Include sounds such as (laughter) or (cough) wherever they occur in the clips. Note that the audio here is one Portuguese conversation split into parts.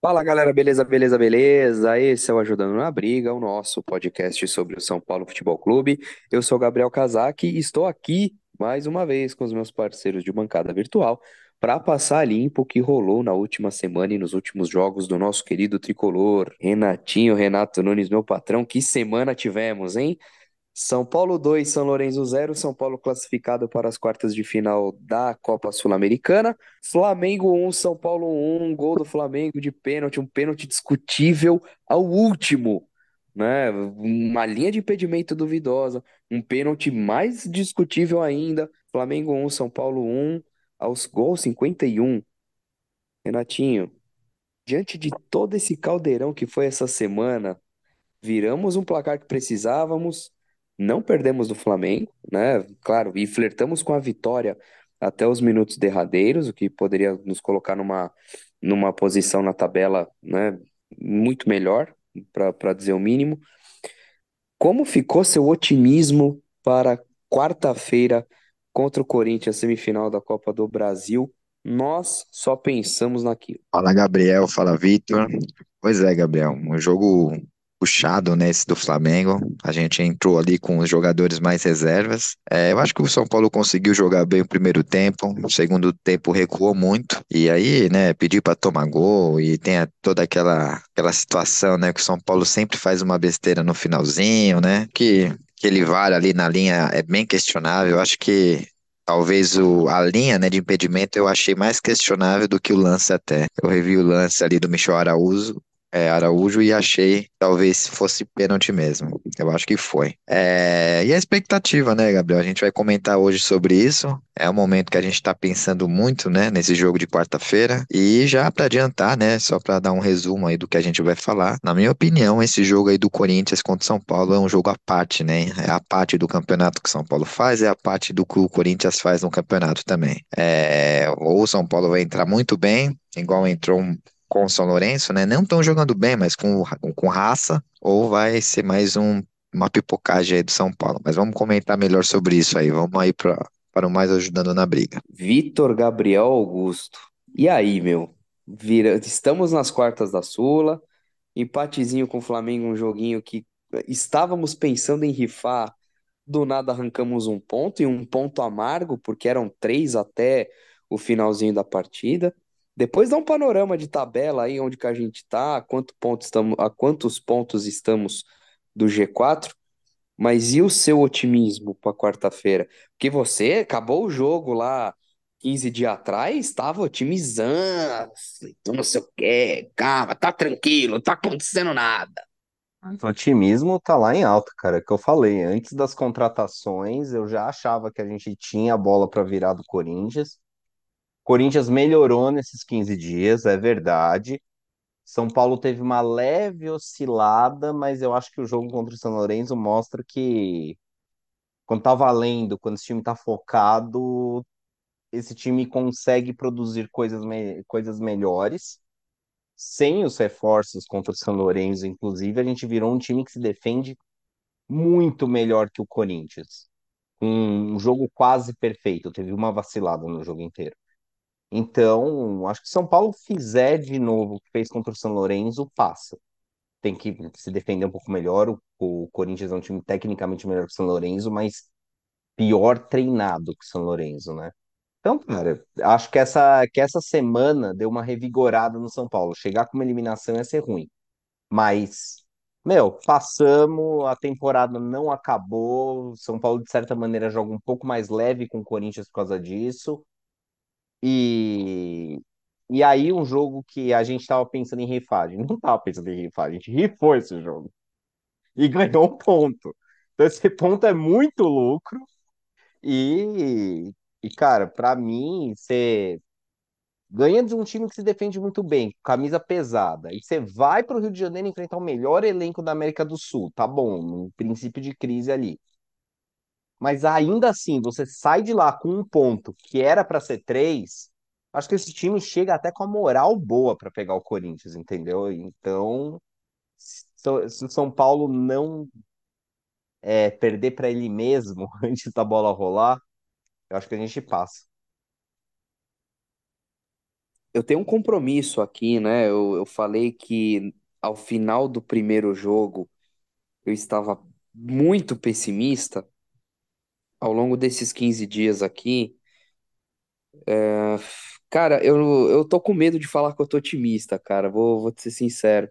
Fala galera, beleza, beleza, beleza? Esse é o Ajudando na Briga, o nosso podcast sobre o São Paulo Futebol Clube. Eu sou Gabriel Casac e estou aqui mais uma vez com os meus parceiros de bancada virtual para passar limpo o que rolou na última semana e nos últimos jogos do nosso querido tricolor. Renatinho, Renato Nunes, meu patrão, que semana tivemos, hein? São Paulo 2, São Lourenço 0, São Paulo classificado para as quartas de final da Copa Sul-Americana. Flamengo 1, São Paulo 1, gol do Flamengo de pênalti, um pênalti discutível ao último, né? Uma linha de impedimento duvidosa, um pênalti mais discutível ainda. Flamengo 1, São Paulo 1, aos gols 51. Renatinho, diante de todo esse caldeirão que foi essa semana, viramos um placar que precisávamos, não perdemos do Flamengo, né? Claro, e flertamos com a vitória até os minutos derradeiros, o que poderia nos colocar numa, numa posição na tabela, né, muito melhor, para dizer o mínimo. Como ficou seu otimismo para quarta-feira contra o Corinthians, semifinal da Copa do Brasil? Nós só pensamos naquilo. Fala Gabriel, fala Vitor. Pois é, Gabriel, um jogo puxado, né, esse do Flamengo. A gente entrou ali com os jogadores mais reservas. É, eu acho que o São Paulo conseguiu jogar bem o primeiro tempo, o segundo tempo recuou muito. E aí, né, pediu para tomar gol e tem toda aquela, aquela situação, né, que o São Paulo sempre faz uma besteira no finalzinho, né, que aquele VAR ali na linha é bem questionável. Eu acho que Talvez o, a linha, né, de impedimento eu achei mais questionável do que o lance até. Eu revi o lance ali do Michel Araújo, é, Araújo e achei talvez fosse pênalti mesmo. Eu acho que foi. É, e a expectativa, né, Gabriel? A gente vai comentar hoje sobre isso. É um momento que a gente está pensando muito, né, nesse jogo de quarta-feira. E já para adiantar, né, só para dar um resumo aí do que a gente vai falar. Na minha opinião, esse jogo aí do Corinthians contra São Paulo é um jogo à parte, né? É a parte do campeonato que São Paulo faz, é a parte do que o Corinthians faz no campeonato também. É, ou o São Paulo vai entrar muito bem, igual entrou um com o São Lourenço, né? Não estão jogando bem, mas com, com raça, ou vai ser mais um, uma pipocagem aí do São Paulo. Mas vamos comentar melhor sobre isso aí. Vamos aí pra, para o mais ajudando na briga. Vitor Gabriel Augusto. E aí, meu? Vira... Estamos nas quartas da Sula, empatezinho com o Flamengo, um joguinho que estávamos pensando em rifar, do nada arrancamos um ponto e um ponto amargo, porque eram três até o finalzinho da partida. Depois dá um panorama de tabela aí, onde que a gente tá, a quanto estamos, a quantos pontos estamos do G4. Mas e o seu otimismo para quarta-feira? Porque você acabou o jogo lá 15 dias atrás, estava otimizando, então não sei o quê, calma, tá tranquilo, não tá acontecendo nada. O otimismo tá lá em alta, cara. Que eu falei, antes das contratações, eu já achava que a gente tinha a bola para virar do Corinthians. Corinthians melhorou nesses 15 dias, é verdade. São Paulo teve uma leve oscilada, mas eu acho que o jogo contra o São Lourenço mostra que quando tá valendo, quando esse time tá focado, esse time consegue produzir coisas, me- coisas melhores. Sem os reforços contra o São Lourenço, inclusive, a gente virou um time que se defende muito melhor que o Corinthians. Um jogo quase perfeito, teve uma vacilada no jogo inteiro. Então, acho que São Paulo fizer de novo o que fez contra o São Lourenço, passa. Tem que se defender um pouco melhor. O, o Corinthians é um time tecnicamente melhor que o São Lourenço, mas pior treinado que o São Lourenço, né? Então, cara, acho que essa, que essa semana deu uma revigorada no São Paulo. Chegar com uma eliminação ia ser ruim. Mas, meu, passamos, a temporada não acabou. São Paulo, de certa maneira, joga um pouco mais leve com o Corinthians por causa disso. E, e aí, um jogo que a gente tava pensando em rifar. A gente não tava pensando em rifar, a gente rifou esse jogo. E ganhou um ponto. Então, esse ponto é muito lucro. E, e cara, pra mim, você ganha de um time que se defende muito bem, camisa pesada, e você vai para o Rio de Janeiro enfrentar o melhor elenco da América do Sul, tá bom, um princípio de crise ali. Mas ainda assim, você sai de lá com um ponto que era para ser três, acho que esse time chega até com a moral boa para pegar o Corinthians, entendeu? Então, se o São Paulo não é, perder para ele mesmo (laughs) antes da bola rolar, eu acho que a gente passa. eu tenho um compromisso aqui, né? Eu, eu falei que ao final do primeiro jogo eu estava muito pessimista. Ao longo desses 15 dias aqui, cara, eu, eu tô com medo de falar que eu tô otimista, cara. Vou, vou ser sincero.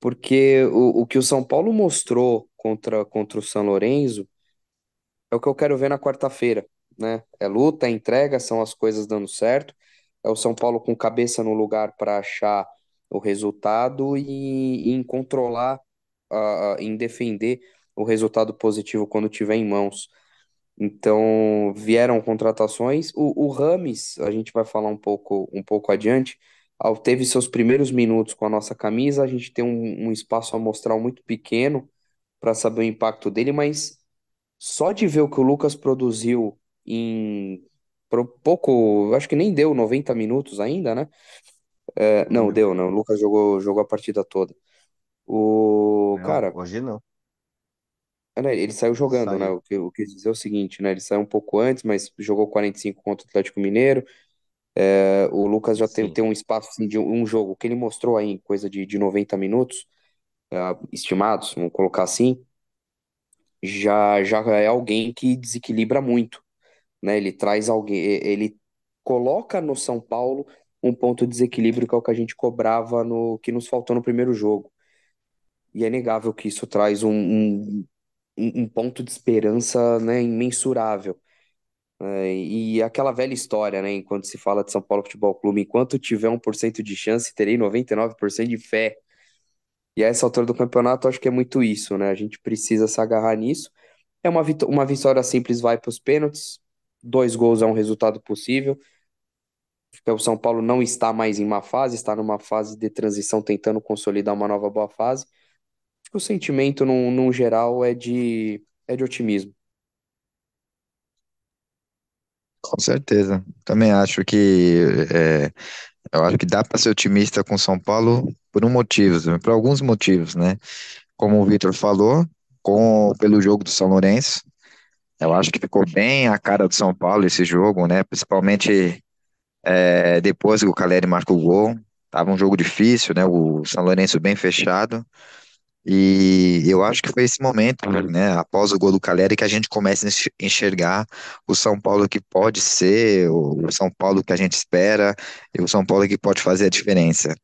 Porque o, o que o São Paulo mostrou contra, contra o São Lourenço é o que eu quero ver na quarta-feira, né? É luta, é entrega, são as coisas dando certo. É o São Paulo com cabeça no lugar para achar o resultado e, e em controlar, ah, em defender o resultado positivo quando tiver em mãos. Então, vieram contratações. O, o Rames, a gente vai falar um pouco, um pouco adiante, ao- teve seus primeiros minutos com a nossa camisa. A gente tem um, um espaço amostral muito pequeno para saber o impacto dele, mas só de ver o que o Lucas produziu em pro- pouco, acho que nem deu 90 minutos ainda, né? É, não, deu, não. O Lucas jogou, jogou a partida toda. O Não, cara, hoje não. É, né, ele saiu jogando, né? Saiu. O que eu quis dizer é o seguinte, né? Ele saiu um pouco antes, mas jogou 45 contra o Atlético Mineiro. É, o Lucas já tem, Sim. tem um espaço assim, de um jogo que ele mostrou aí, coisa de, de 90 minutos, é, estimados, vamos colocar assim, já, já é alguém que desequilibra muito, né? Ele traz alguém, ele coloca no São Paulo um ponto de desequilíbrio que é o que a gente cobrava no que nos faltou no primeiro jogo. E é negável que isso traz um, um, um ponto de esperança, né, imensurável. É, E aquela velha história, né? Enquanto se fala de São Paulo Futebol Clube, enquanto tiver um por cento de chance, terei 99% de fé. E a essa altura do campeonato, acho que é muito isso, né? A gente precisa se agarrar nisso. É uma, uma vitória simples, vai para os pênaltis. Dois gols é um resultado possível. Porque o São Paulo não está mais em uma fase, está numa fase de transição, tentando consolidar uma nova boa fase. O sentimento, num, num geral, é de, é de otimismo. Com certeza. Também acho que é, eu acho que dá para ser otimista com São Paulo por um motivo, por alguns motivos, né? Como o Vitor falou, com pelo jogo do São Lourenço, eu acho que ficou bem a cara do São Paulo esse jogo, né? Principalmente é, depois que o Caleri marcou o gol. Tava um jogo difícil, né? O São Lourenço bem fechado. E eu acho que foi esse momento, né, após o gol do Caleri, que a gente começa a enx- enxergar o São Paulo que pode ser, o São Paulo que a gente espera, e o São Paulo que pode fazer a diferença.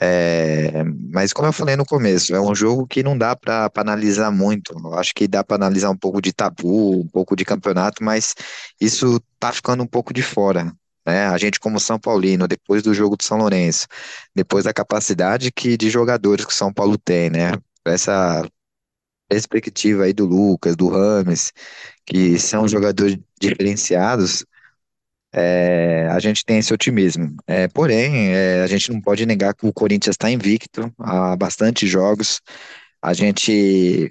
É, mas como eu falei no começo, é um jogo que não dá para analisar muito. Eu acho que dá para analisar um pouco de tabu, um pouco de campeonato, mas isso tá ficando um pouco de fora. Né? A gente, como São Paulino, depois do jogo do São Lourenço, depois da capacidade que de jogadores que o São Paulo tem, né? Essa perspectiva aí do Lucas, do Rames, que são jogadores diferenciados, é, a gente tem esse otimismo. É, porém, é, a gente não pode negar que o Corinthians está invicto há bastante jogos. A gente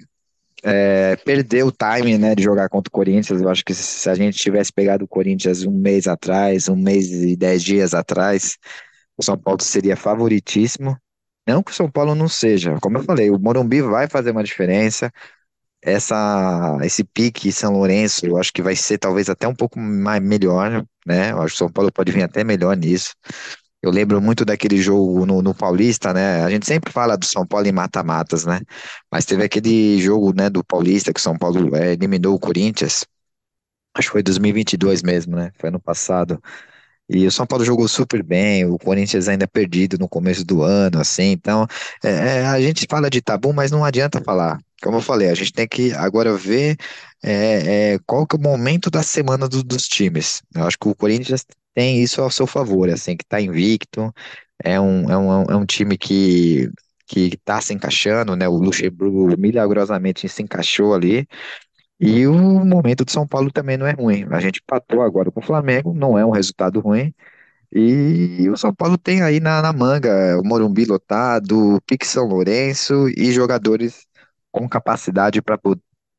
é, perdeu o time, né, de jogar contra o Corinthians. Eu acho que se a gente tivesse pegado o Corinthians um mês atrás, um mês e dez dias atrás, o São Paulo seria favoritíssimo. Não que o São Paulo não seja, como eu falei, o Morumbi vai fazer uma diferença. Essa, esse pique São Lourenço, eu acho que vai ser talvez até um pouco mais melhor, né? Eu acho que o São Paulo pode vir até melhor nisso. Eu lembro muito daquele jogo no, no Paulista, né? A gente sempre fala do São Paulo em mata-matas, né? Mas teve aquele jogo, né, do Paulista que o São Paulo é, eliminou o Corinthians. Acho que foi 2022 mesmo, né? Foi ano passado. E o São Paulo jogou super bem, o Corinthians ainda perdido no começo do ano, assim. Então, é, é, a gente fala de tabu, mas não adianta falar. Como eu falei, a gente tem que agora ver é, é, qual que é o momento da semana do- dos times. Eu acho que o Corinthians tem isso ao seu favor, assim, que tá invicto, é um, é um, é um time que que tá se encaixando, né? O Luxemburgo milagrosamente se encaixou ali. E o momento do São Paulo também não é ruim. A gente empatou agora com o Flamengo, não é um resultado ruim. E o São Paulo tem aí na, na manga o Morumbi lotado, o Pique São Lourenço e jogadores com capacidade para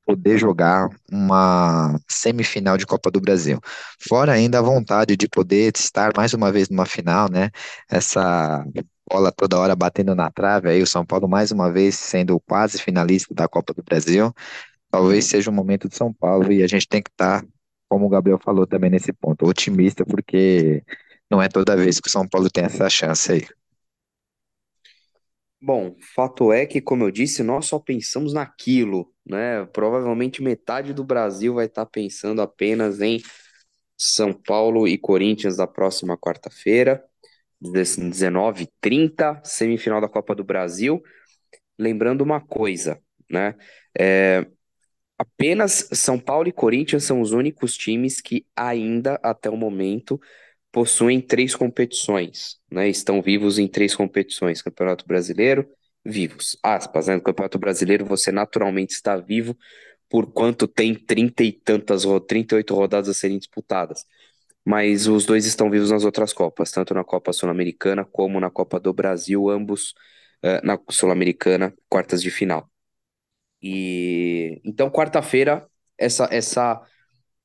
poder jogar uma semifinal de Copa do Brasil. Fora ainda a vontade de poder estar mais uma vez numa final, né? Essa bola toda hora batendo na trave aí, o São Paulo mais uma vez sendo quase finalista da Copa do Brasil. Talvez seja o momento de São Paulo e a gente tem que estar, como o Gabriel falou também nesse ponto, otimista, porque não é toda vez que o São Paulo tem essa chance aí. Bom, fato é que, como eu disse, nós só pensamos naquilo, né? Provavelmente metade do Brasil vai estar pensando apenas em São Paulo e Corinthians da próxima quarta-feira, 19h30, semifinal da Copa do Brasil. Lembrando uma coisa, né? É, apenas São Paulo e Corinthians são os únicos times que ainda, até o momento, possuem três competições, né? Estão vivos em três competições: Campeonato Brasileiro, vivos, aspas, né? No Campeonato Brasileiro você naturalmente está vivo por quanto tem trinta e tantas, 38 rodadas a serem disputadas. Mas os dois estão vivos nas outras Copas, tanto na Copa Sul-Americana como na Copa do Brasil, ambos uh, na Sul-Americana, quartas de final. E então quarta-feira essa essa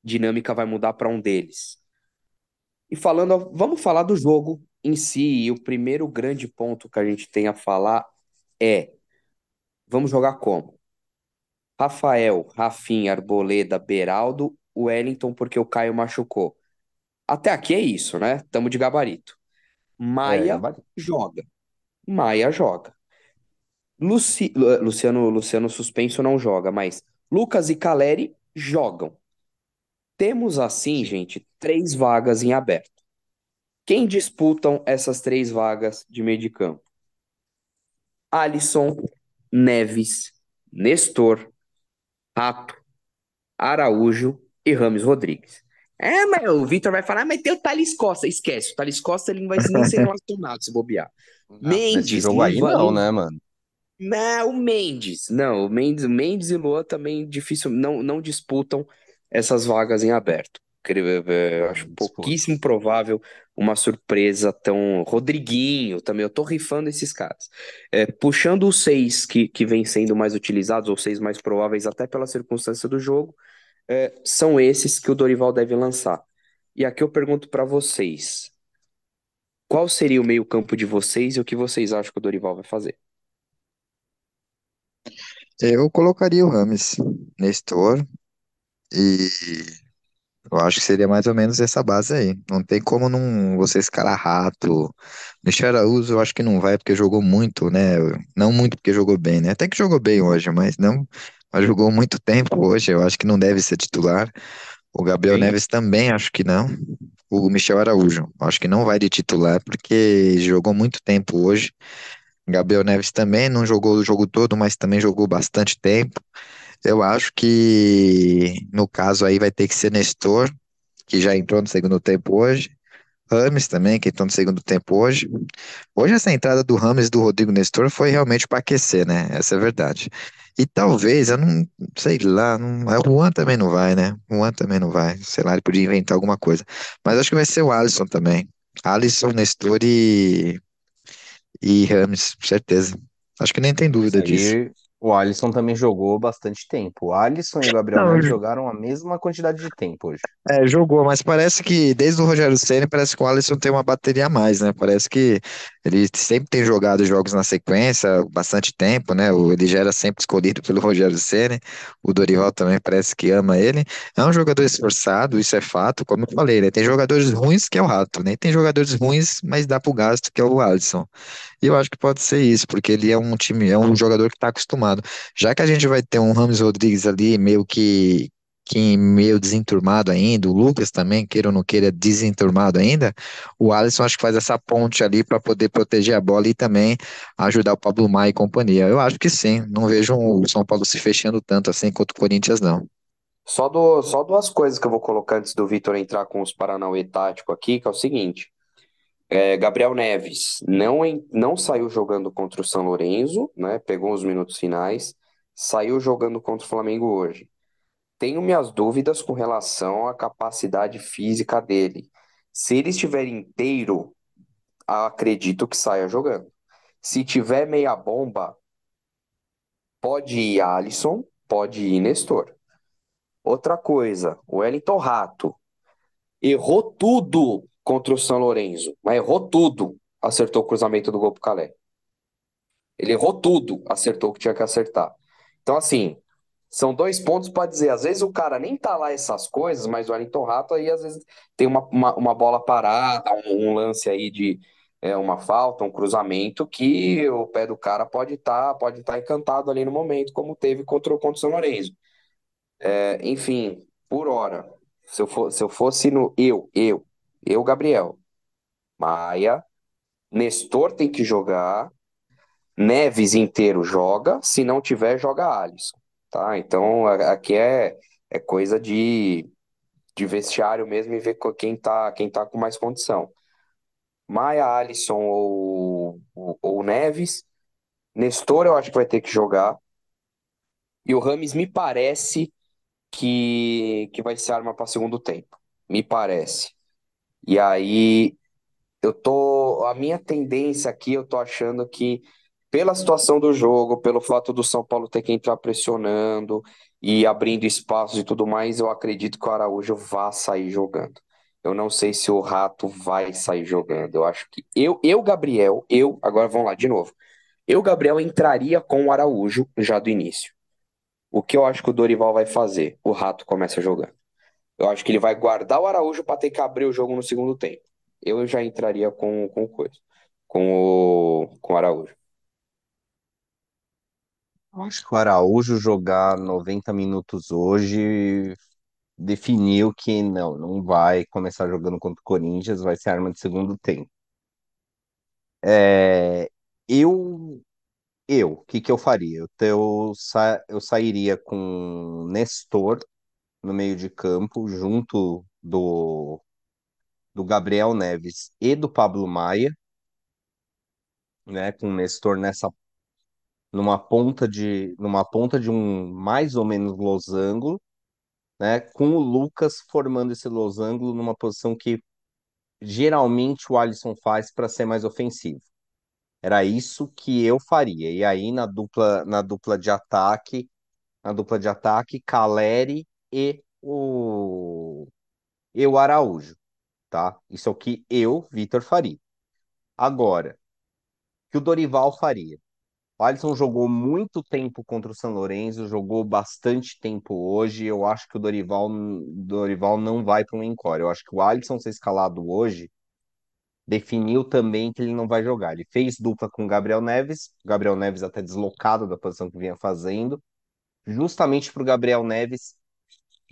dinâmica vai mudar para um deles. E falando, vamos falar do jogo em si. E o primeiro grande ponto que a gente tem a falar é: vamos jogar como? Rafael, Rafinha, Arboleda, Beraldo, Wellington, porque o Caio machucou. Até aqui é isso, né? Tamo de gabarito. Maia É, joga. Maia joga. Luci... Luciano, Luciano suspenso não joga, mas Lucas e Caleri jogam. Temos assim, gente, três vagas em aberto. Quem disputam essas três vagas de meio de campo? Alisson, Neves, Nestor, Rato, Araújo e Rames Rodrigues. É, mas o Vitor vai falar, mas tem o Thales Costa. Esquece, o Thales Costa ele não vai nem (laughs) ser relacionado se bobear. Nesse Mendes, jogo aí não, né, mano? Não, o Mendes. Não, o Mendes, o Mendes e Luan também difícil, não, não disputam essas vagas em aberto. Creio- eh, Eu acho pouquíssimo provável uma surpresa tão. Rodriguinho também, eu tô rifando esses caras. É, puxando os seis que, que vêm sendo mais utilizados, ou seis mais prováveis, até pela circunstância do jogo, é, são esses que o Dorival deve lançar. E aqui eu pergunto pra vocês: qual seria o meio-campo de vocês e o que vocês acham que o Dorival vai fazer? Eu colocaria o Rames, Nestor, e eu acho que seria mais ou menos essa base aí. Não tem como não você escalar rato. Michel Araújo eu acho que não vai porque jogou muito, né? Não muito porque jogou bem, né? Até que jogou bem hoje, mas não. Mas jogou muito tempo hoje, eu acho que não deve ser titular. O Gabriel Sim. Neves também, acho que não. O Michel Araújo, acho que não vai de titular porque jogou muito tempo hoje. Gabriel Neves também não jogou o jogo todo, mas também jogou bastante tempo. Eu acho que no caso aí vai ter que ser Nestor, que já entrou no segundo tempo hoje. Rames também, que entrou no segundo tempo hoje. Hoje essa entrada do Rames do Rodrigo Nestor foi realmente para aquecer, né? Essa é a verdade. E talvez, eu não sei lá, não, é, o Juan também não vai, né? O Juan também não vai. Sei lá, ele podia inventar alguma coisa. Mas acho que vai ser o Alisson também. Alisson, Nestor e, e Rames, certeza. Acho que nem tem dúvida disso. aí o Alisson também jogou bastante tempo. O Alisson e o Gabriel Não, eu- jogaram a mesma quantidade de tempo hoje. É, jogou, mas parece que desde o Rogério Ceni parece que o Alisson tem uma bateria a mais, né? Parece que ele sempre tem jogado jogos na sequência, bastante tempo, né? Ele já era sempre escolhido pelo Rogério Ceni. O Dorival também parece que ama ele. É um jogador esforçado, isso é fato, como eu falei, né? Tem jogadores ruins que é o Rato, né? Tem jogadores ruins, mas dá pro gasto que é o Alisson. E eu acho que pode ser isso, porque ele é um time, é um jogador que está acostumado. Já que a gente vai ter um Rames Rodrigues ali meio que, que meio desenturmado ainda, o Lucas também, queira ou não queira, desenturmado ainda, o Alisson acho que faz essa ponte ali para poder proteger a bola e também ajudar o Pablo Maia e companhia. Eu acho que sim, não vejo o São Paulo se fechando tanto assim quanto o Corinthians, não. Só, do, só duas coisas que eu vou colocar antes do Vitor entrar com os Paranauê tático aqui, que é o seguinte. É, Gabriel Neves não, não saiu jogando contra o São Lourenço, né? Pegou os minutos finais, saiu jogando contra o Flamengo hoje. Tenho minhas dúvidas com relação à capacidade física dele. Se ele estiver inteiro, acredito que saia jogando. Se tiver meia bomba, pode ir Alisson, pode ir Nestor. Outra coisa, o Wellington Rato errou tudo contra o São Lourenço, mas errou tudo. Acertou o cruzamento do gol pro Calé. Ele errou tudo, acertou o que tinha que acertar. Então, assim, são dois pontos para dizer, às vezes o cara nem tá lá essas coisas, mas o Wellington Rato aí às vezes tem uma, uma, uma bola parada, um, um lance aí de é, uma falta, um cruzamento, que o pé do cara pode estar pode tá encantado ali no momento, como teve contra, o- contra o São Lourenço. É, enfim, por hora, se eu, for, se eu fosse no eu, eu, eu, Gabriel, Maia, Nestor tem que jogar, Neves inteiro joga, se não tiver, joga Alisson, tá? Então aqui é, é coisa de, de vestiário mesmo e ver quem tá, quem tá com mais condição. Maia, Alisson ou, ou, ou Neves, Nestor eu acho que vai ter que jogar, e o Rames me parece que, que vai ser arma para segundo tempo, me parece. E aí Eu tô, a minha tendência aqui, eu tô achando que pela situação do jogo, pelo fato do São Paulo ter que entrar pressionando e abrindo espaços e tudo mais, eu acredito que o Araújo vá sair jogando. Eu não sei se o Rato vai sair jogando. Eu acho que eu, eu Gabriel, eu, agora vamos lá de novo. Eu, Gabriel, entraria com o Araújo já do início. O que eu acho que o Dorival vai fazer? O Rato começa jogando. Eu acho que ele vai guardar o Araújo para ter que abrir o jogo no segundo tempo. Eu já entraria com, com coisa, com o, com o Araújo. Acho que o Araújo jogar 90 minutos hoje definiu que não, não vai começar jogando contra o Corinthians, vai ser arma de segundo tempo. É, eu, eu, o que que eu faria? Eu, eu, sa- eu sairia com Nestor no meio de campo, junto do, do Gabriel Neves e do Pablo Maia, né? Com Nestor nessa numa ponta de numa ponta de um mais ou menos losango, né? Com o Lucas formando esse losango numa posição que geralmente o Alisson faz para ser mais ofensivo. Era isso que eu faria. E aí na dupla na dupla de ataque, na dupla de ataque, Caleri e o e Araújo, tá? Isso é o que eu, Vitor, faria. Agora, que o Dorival faria? O Alisson jogou muito tempo contra o São Lourenço, jogou bastante tempo hoje. Eu acho que o Dorival, Dorival não vai para um encore. Eu acho que o Alisson ser escalado hoje definiu também que ele não vai jogar. Ele fez dupla com o Gabriel Neves, o Gabriel Neves até deslocado da posição que vinha fazendo, justamente para o Gabriel Neves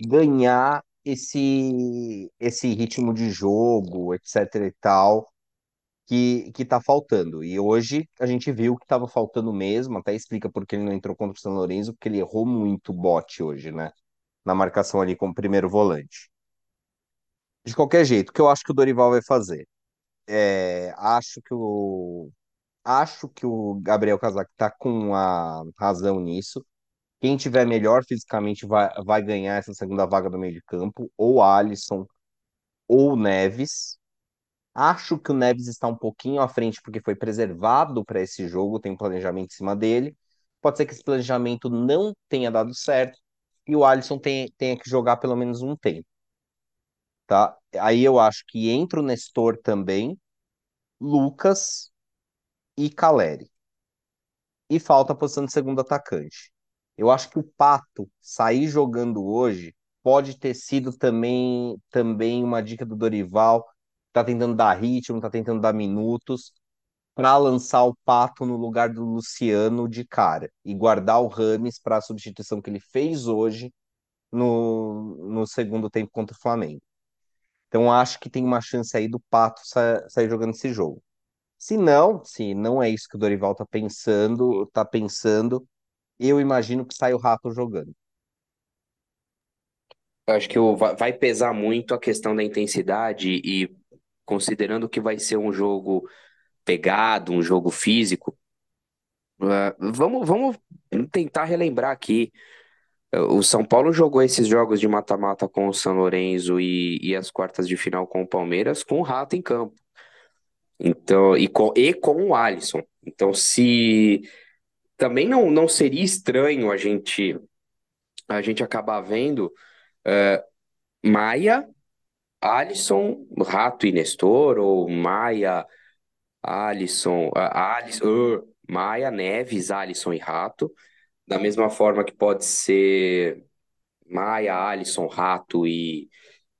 ganhar esse, esse ritmo de jogo, etc e tal que, que tá faltando. E hoje a gente viu que estava faltando mesmo, até explica porque ele não entrou contra o São Lourenço, porque ele errou muito bote hoje, né? Na marcação ali como primeiro volante. De qualquer jeito, o que eu acho que o Dorival vai fazer? É, acho que o acho que o Gabriel Casac tá com a razão nisso. Quem tiver melhor fisicamente vai, vai ganhar essa segunda vaga do meio de campo, ou Alisson ou Neves. Acho que o Neves está um pouquinho à frente porque foi preservado para esse jogo, tem um planejamento em cima dele. Pode ser que esse planejamento não tenha dado certo e o Alisson tenha, tenha que jogar pelo menos um tempo, tá? Aí eu acho que entra o Nestor também, Lucas e Caleri. E falta a posição de segundo atacante. Eu acho que o Pato sair jogando hoje pode ter sido também, também uma dica do Dorival. Tá tentando dar ritmo, tá tentando dar minutos para lançar o Pato no lugar do Luciano de cara e guardar o Rames para a substituição que ele fez hoje no, no segundo tempo contra o Flamengo. Então acho que tem uma chance aí do Pato sa sair jogando esse jogo. Se não, se não é isso que o Dorival tá pensando, tá pensando, eu imagino que sai o Rato jogando. Eu acho que vai pesar muito a questão da intensidade e considerando que vai ser um jogo pegado, um jogo físico, eh, vamos, vamos tentar relembrar aqui. O São Paulo jogou esses jogos de mata-mata com o São Lourenço e, e as quartas de final com o Palmeiras com o Rato em campo. Então, e com, e com o Alisson. Então, se também não, não seria estranho a gente a gente acabar vendo Maia, Alisson, Rato e Nestor, ou Maia, Alisson, Alisson, uh, Maia, Neves, Alisson e Rato. Da mesma forma que pode ser Maia, Alisson, Rato e,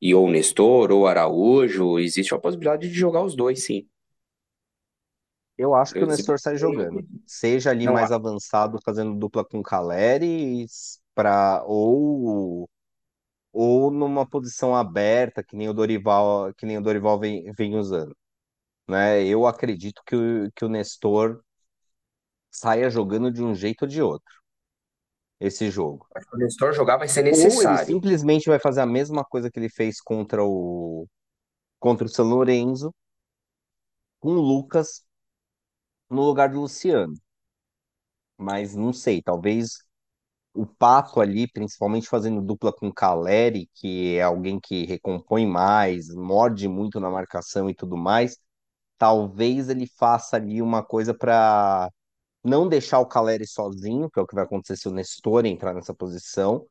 e ou Nestor ou Araújo, existe a possibilidade de jogar os dois, sim. Eu acho que o Eu, se- Nestor sai jogando. Seja ali não, mais avançado, fazendo dupla com o Caleri, pra, ou, ou numa posição aberta, que nem o Dorival, que nem o Dorival vem, vem usando. Né? Eu acredito que o, que o Nestor saia jogando de um jeito ou de outro, esse jogo. o Nestor jogar vai ser Ou ele necessário. simplesmente vai fazer a mesma coisa que ele fez contra o, contra o São Lourenço, com o Lucas no lugar do Luciano. Mas não sei, talvez o Pato ali, principalmente fazendo dupla com Caleri, que é alguém que recompõe mais, morde muito na marcação e tudo mais, talvez ele faça ali uma coisa para não deixar o Caleri sozinho, que é o que vai acontecer se o Nestor entrar nessa posição,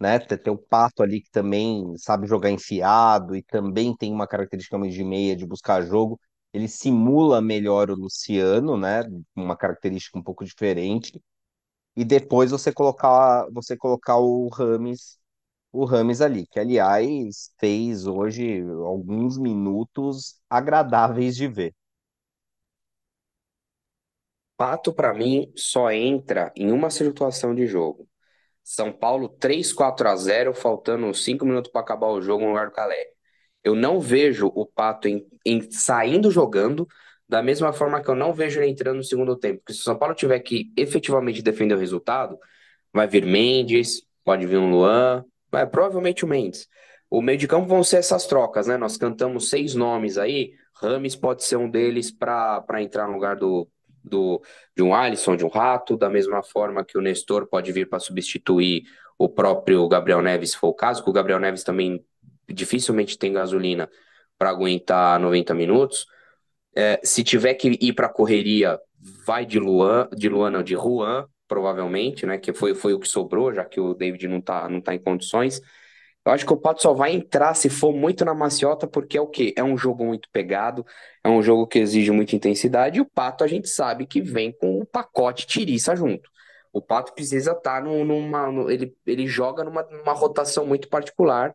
né? Ter, o Pato ali que também sabe jogar enfiado e também tem uma característica meio de meia de buscar jogo. Ele simula melhor o Luciano, né? Uma característica um pouco diferente e depois você colocar você colocar o Rames o Rames ali, que aliás fez hoje alguns minutos agradáveis de ver. Pato, pra mim, só entra em uma situação de jogo. São Paulo 3 4 a zero, faltando 5 minutos para acabar o jogo no lugar do Caleri. Eu não vejo o Pato em, em saindo jogando da mesma forma que eu não vejo ele entrando no segundo tempo. Porque se o São Paulo tiver que efetivamente defender o resultado, vai vir Mendes, pode vir um Luan, vai, provavelmente o Mendes. O meio de campo vão ser essas trocas, né? Nós cantamos seis nomes aí, Rames pode ser um deles para entrar no lugar do, do, de um Alisson, de um Rato, da mesma forma que o Nestor pode vir para substituir o próprio Gabriel Neves, se for o caso, que o Gabriel Neves também dificilmente tem gasolina para aguentar 90 minutos. É, se tiver que ir para correria, vai de Luan, de Luan não, de Juan, provavelmente, né? Que foi, foi o que sobrou, já que o David não tá, não tá em condições. Eu acho que o Pato só vai entrar se for muito na maciota, porque é o quê? É um jogo muito pegado, é um jogo que exige muita intensidade, e o Pato a gente sabe que vem com o pacote tiriça junto. O Pato precisa estar numa. no- ele, ele joga numa, numa rotação muito particular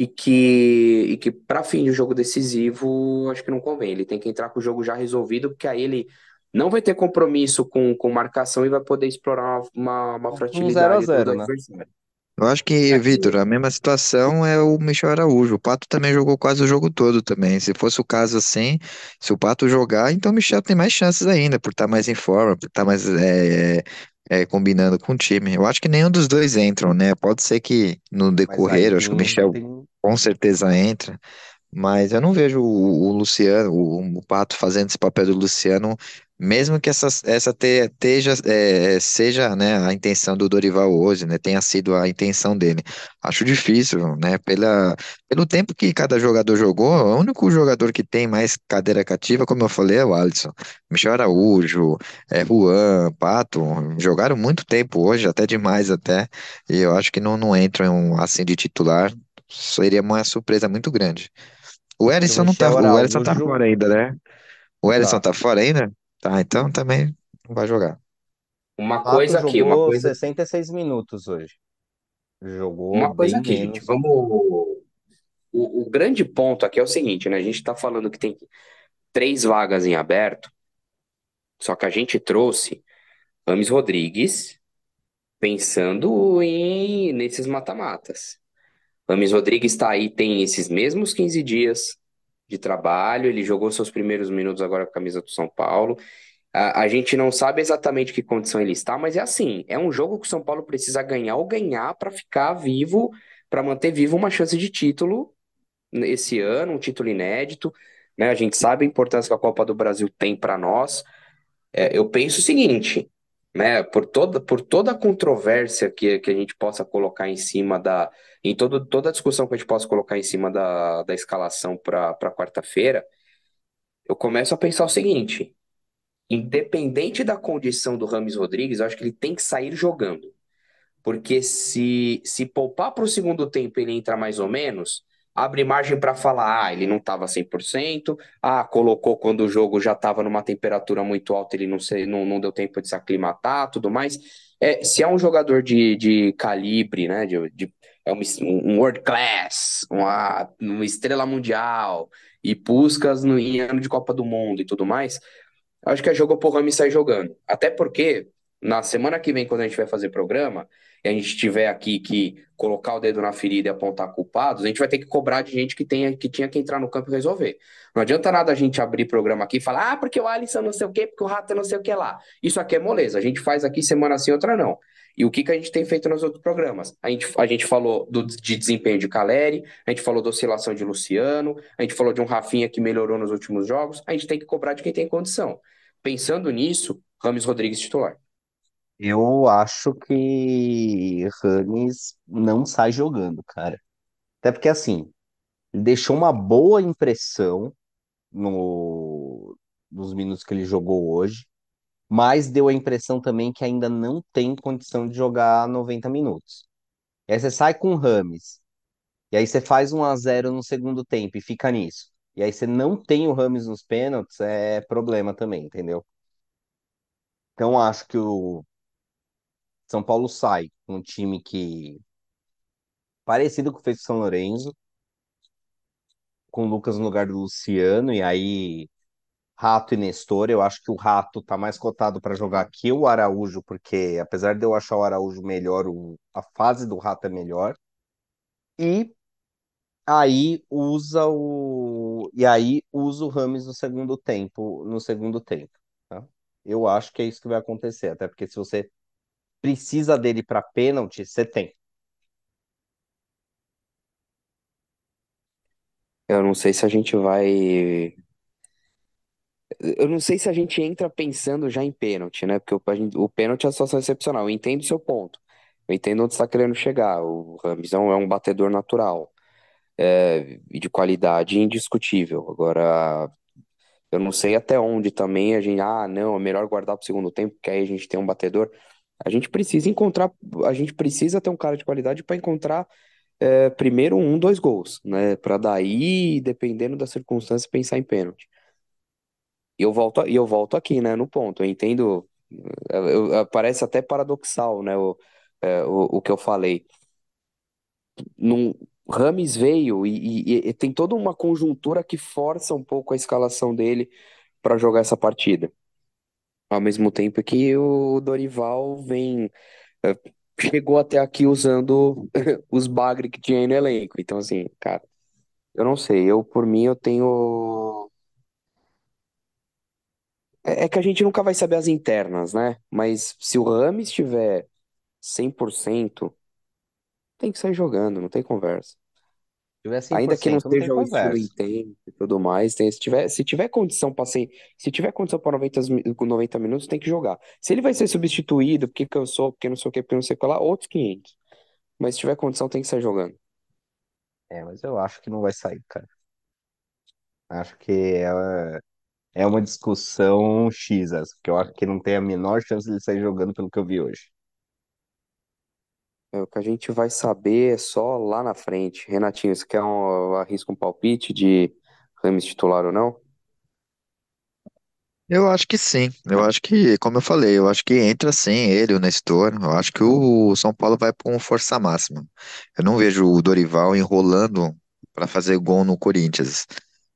e que, e que para fim de jogo decisivo, acho que não convém. Ele tem que entrar com o jogo já resolvido, porque aí ele não vai ter compromisso com, com marcação e vai poder explorar uma, uma Um zero a do, zero, né? adversário. Eu acho que, Vitor, a mesma situação é o Michel Araújo. O Pato também jogou quase o jogo todo também. Se fosse o caso assim, se o Pato jogar, então o Michel tem mais chances ainda, por estar mais em forma, por estar mais é, é, combinando com o time. Eu acho que nenhum dos dois entram, né? Pode ser que no decorrer, acho que o Michel tem com certeza entra. Mas eu não vejo o, o Luciano, o, o Pato fazendo esse papel do Luciano, mesmo que essa, essa te- teja, é, seja, né, a intenção do Dorival hoje, né, tenha sido a intenção dele. Acho difícil, né, pela, pelo tempo que cada jogador jogou, o único jogador que tem mais cadeira cativa, como eu falei, é o Alisson. Michel Araújo, é, Juan, Pato, jogaram muito tempo hoje, até demais até, e eu acho que não, não entram assim de titular, seria uma surpresa muito grande. O Ellison não tá, o Ellison tá fora ainda, né? O Ellison tá. tá fora ainda? Tá, então também não vai jogar. Uma Pato coisa aqui, uma jogou coisa, 66 minutos hoje. Jogou uma coisa bem aqui, gente. menos. Vamos. O, o grande ponto aqui é o seguinte, né? A gente tá falando que tem três vagas em aberto, só que a gente trouxe Rames Rodrigues pensando em nesses mata-matas. Rames Rodrigues está aí, tem esses mesmos 15 dias de trabalho, ele jogou seus primeiros minutos agora com a camisa do São Paulo. A, a gente não sabe exatamente que condição ele está, mas é assim, é um jogo que o São Paulo precisa ganhar ou ganhar para ficar vivo, para manter vivo uma chance de título esse ano, um título inédito, né? A gente sabe a importância que a Copa do Brasil tem para nós. É, eu penso o seguinte, né? Por toda, por toda a controvérsia que, que a gente possa colocar em cima da, em todo, toda a discussão que a gente possa colocar em cima da, da escalação para quarta-feira, eu começo a pensar o seguinte: independente da condição do Rames Rodrigues, eu acho que ele tem que sair jogando. Porque se, se poupar para o segundo tempo ele entra mais ou menos, abre margem para falar, ah, ele não estava 100%, ah, colocou quando o jogo já estava numa temperatura muito alta, ele não, sei, não, não deu tempo de se aclimatar, tudo mais. É, se é um jogador de, de calibre, né? De, de- é um, um world class, uma, uma estrela mundial, e Puskás no, em ano de Copa do Mundo e tudo mais, acho que é jogo pro Rami sair jogando. Até porque, na semana que vem, quando a gente vai fazer programa, e a gente tiver aqui que colocar o dedo na ferida e apontar culpados, a gente vai ter que cobrar de gente que, tenha, que tinha que entrar no campo e resolver. Não adianta nada a gente abrir programa aqui e falar, ah, porque o Alisson não sei o quê, porque o Rato não sei o que lá. Isso aqui é moleza. A gente faz aqui semana sim, outra não. E o que, que a gente tem feito nos outros programas? A gente, a gente falou do, de desempenho de Caleri, a gente falou da oscilação de Luciano, a gente falou de um Rafinha que melhorou nos últimos jogos. A gente tem que cobrar de quem tem condição. Pensando nisso, Rames Rodrigues titular. Eu acho que Rames não sai jogando, cara. Até porque, assim, ele deixou uma boa impressão no, nos minutos que ele jogou hoje, mas deu a impressão também que ainda não tem condição de jogar 90 minutos. E aí você sai com o Rames, e aí você faz um a zero no segundo tempo e fica nisso. E aí você não tem o Rames nos pênaltis, é problema também, entendeu? Então acho que o São Paulo sai com um time que parecido com o que fez o São Lourenço, com o Lucas no lugar do Luciano, e aí Rato e Nestor. Eu acho que o Rato tá mais cotado para jogar que o Araújo, porque apesar de eu achar o Araújo melhor, o- a fase do Rato é melhor. E aí usa o e aí usa o Rames no segundo tempo, no segundo tempo, tá? Eu acho que é isso que vai acontecer, até porque se você precisa dele para pênalti, você tem. Eu não sei se a gente vai. Eu não sei se a gente entra pensando já em pênalti, né? Porque o, gente- o pênalti é a situação excepcional. Eu entendo o seu ponto. Eu entendo onde está querendo chegar. O Rames é um, batedor natural. é, de qualidade indiscutível. Agora, eu não sei até onde também a gente. Ah, não, é melhor guardar para o segundo tempo, porque aí a gente tem um batedor. A gente precisa encontrar. A gente precisa ter um cara de qualidade para encontrar é, primeiro um, dois gols, né? Para daí, dependendo da circunstância, pensar em pênalti. E eu volto, e eu volto aqui, né, no ponto. Eu entendo, eu- eu- parece até paradoxal, né, o, é, o, o que eu falei. Num, Rames veio e, e- e tem toda uma conjuntura que força um pouco a escalação dele para jogar essa partida. Ao mesmo tempo que o Dorival vem, é, chegou até aqui usando (laughs) os bagre que tinha aí no elenco. Então, assim, cara, eu não sei. Eu, por mim, eu tenho. É é que a gente nunca vai saber as internas, né? Mas se o Rames estiver 100%, tem que sair jogando, não tem conversa. Se tiver Ainda que não 100%, não tem seja o estilo conversa. intenso e tudo mais, tem, se tiver, se tiver condição para ser, se tiver condição para 90, mi- com 90 minutos, tem que jogar. Se ele vai ser substituído porque cansou, porque não sei o que, porque não sei o que lá, outros 500. Mas se tiver condição, tem que sair jogando. É, mas eu acho que não vai sair, cara. Acho que é, é uma discussão X, essa, porque eu acho que não tem a menor chance de ele sair jogando pelo que eu vi hoje. É, o que a gente vai saber é só lá na frente. Renatinho, você quer um, arrisca um palpite de Rames titular ou não? Eu acho que sim. Eu acho que, como eu falei, eu acho que entra sim ele, o Nestor. Eu acho que o São Paulo vai com força máxima. Eu não vejo o Dorival enrolando para fazer gol no Corinthians.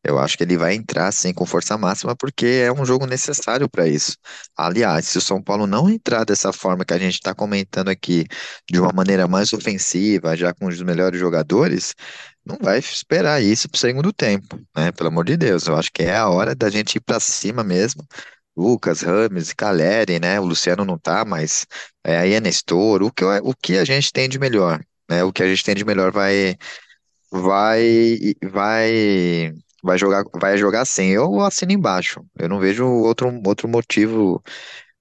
Eu acho que ele vai entrar sim com força máxima porque é um jogo necessário para isso. Aliás, se o São Paulo não entrar dessa forma que a gente está comentando aqui, de uma maneira mais ofensiva, já com os melhores jogadores, não vai esperar isso para o segundo tempo, né? Pelo amor de Deus, eu acho que é a hora da gente ir para cima mesmo. Lucas, Rames, Caleri, né? O Luciano não tá, mas é, aí é Nestor. O que, o que a gente tem de melhor, né? O que a gente tem de melhor vai vai vai vai jogar vai jogar sem. Eu assino embaixo. Eu não vejo outro outro motivo.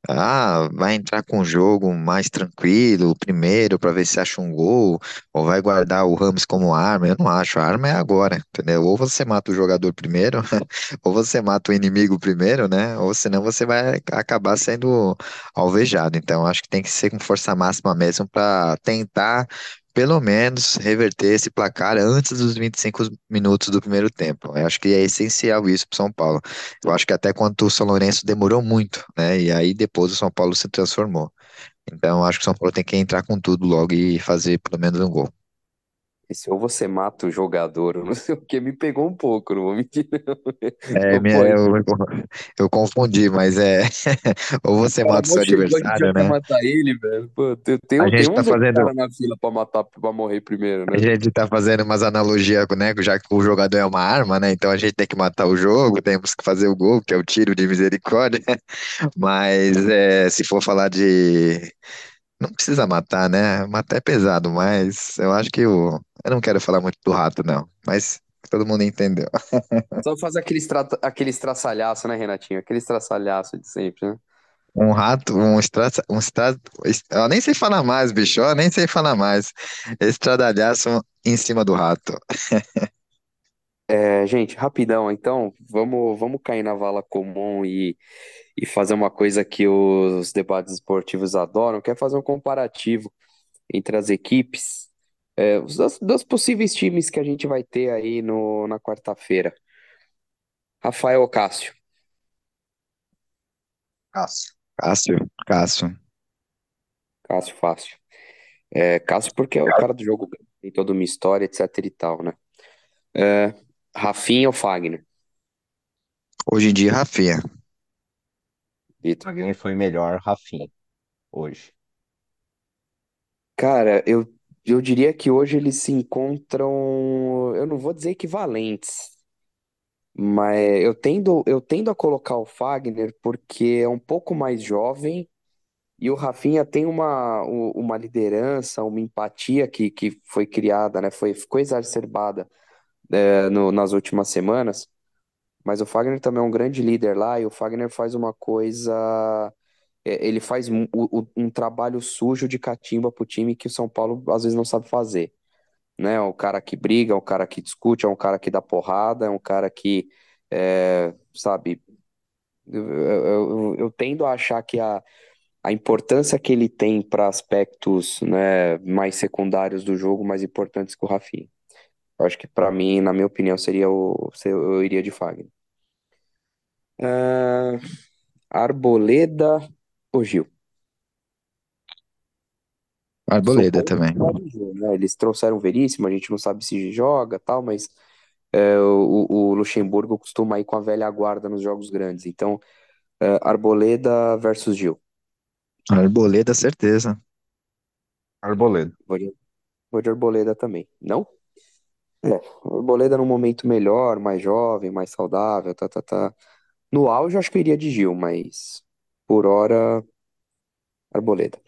Ah, vai entrar com o jogo mais tranquilo, primeiro para ver se acha um gol, ou vai guardar o Ramos como arma. Eu não acho. A arma é agora, entendeu? Ou você mata o jogador primeiro, (laughs) ou você mata o inimigo primeiro, né? Ou senão você vai acabar sendo alvejado. Então, acho que tem que ser com força máxima mesmo para tentar pelo menos reverter esse placar antes dos 25 minutos do primeiro tempo. Eu acho que é essencial isso para São Paulo. Eu acho que até quanto o São Lourenço demorou muito, né? E aí depois o São Paulo se transformou. Então, acho que o São Paulo tem que entrar com tudo logo e fazer pelo menos um gol. Esse ou você mata o jogador, (laughs) ou não sei o que, me pegou um pouco, não vou mentir, não. É, minha- eu, eu confundi, mas é. (laughs) Ou você cara mata o seu a adversário, né? matar ele, velho. Pô, tem, A tem, tem gente tá uns outros fazendo, na fila pra matar, pra morrer primeiro, a né? gente tá fazendo umas analogias, né? Já que o jogador é uma arma, né? Então a gente tem que matar o jogo, temos que fazer o gol, que é o tiro de misericórdia. (laughs) Mas é, se for falar de. Não precisa matar, né? Matar é pesado, mas eu acho que o. Eu não quero falar muito do rato, não. Mas todo mundo entendeu. Só fazer aquele, estra... aquele estraçalhaço, né, Renatinho? Aquele estraçalhaço de sempre, né? Um rato, um estrada, um estrada, eu nem sei falar mais, bicho, eu nem sei falar mais. Estradalhaço em cima do rato. É, gente, rapidão, então, vamos, vamos cair na vala comum e, e fazer uma coisa que os debates esportivos adoram, que é fazer um comparativo entre as equipes, é, os dos, dos possíveis times que a gente vai ter aí no, na quarta-feira. Rafael Cássio. Cássio. Cássio, Cássio. Cássio fácil. É, Cássio porque é o cara do jogo, tem toda uma história, etc e tal, né? É, Rafinha ou Fagner? Hoje em dia, Rafinha. Vitor. Alguém foi melhor, Rafinha, hoje. Cara, eu, eu diria que hoje eles se encontram, eu não vou dizer equivalentes, mas eu tendo, eu tendo a colocar o Fagner porque é um pouco mais jovem e o Rafinha tem uma, uma liderança, uma empatia que, que foi criada, né? Foi, ficou exacerbada, é, no- nas últimas semanas, mas o Fagner também é um grande líder lá e o Fagner faz uma coisa, ele faz um, um trabalho sujo de catimba pro time que o São Paulo às vezes não sabe fazer. né? É um cara que briga, é um cara que discute, é um cara que dá porrada, é um cara que, é, sabe, eu, eu- eu- tendo a achar que a, a importância que ele tem para aspectos, né, mais secundários do jogo, mais importantes que o Rafinha. Eu acho que para mim, na minha opinião, seria o, eu iria de Fagner. Ah, Arboleda ou Gil? Arboleda também. que vai né? Eles trouxeram o Veríssimo, a gente não sabe se joga, tal, mas é, o, o Luxemburgo costuma ir com a velha guarda nos jogos grandes. Então, é, Arboleda versus Gil. Arboleda, certeza. Arboleda. Vou de, vou de Arboleda também. Não? É, Arboleda num momento melhor, mais jovem, mais saudável, tá, tá, tá. No auge, eu acho que eu iria de Gil, mas por hora, Arboleda.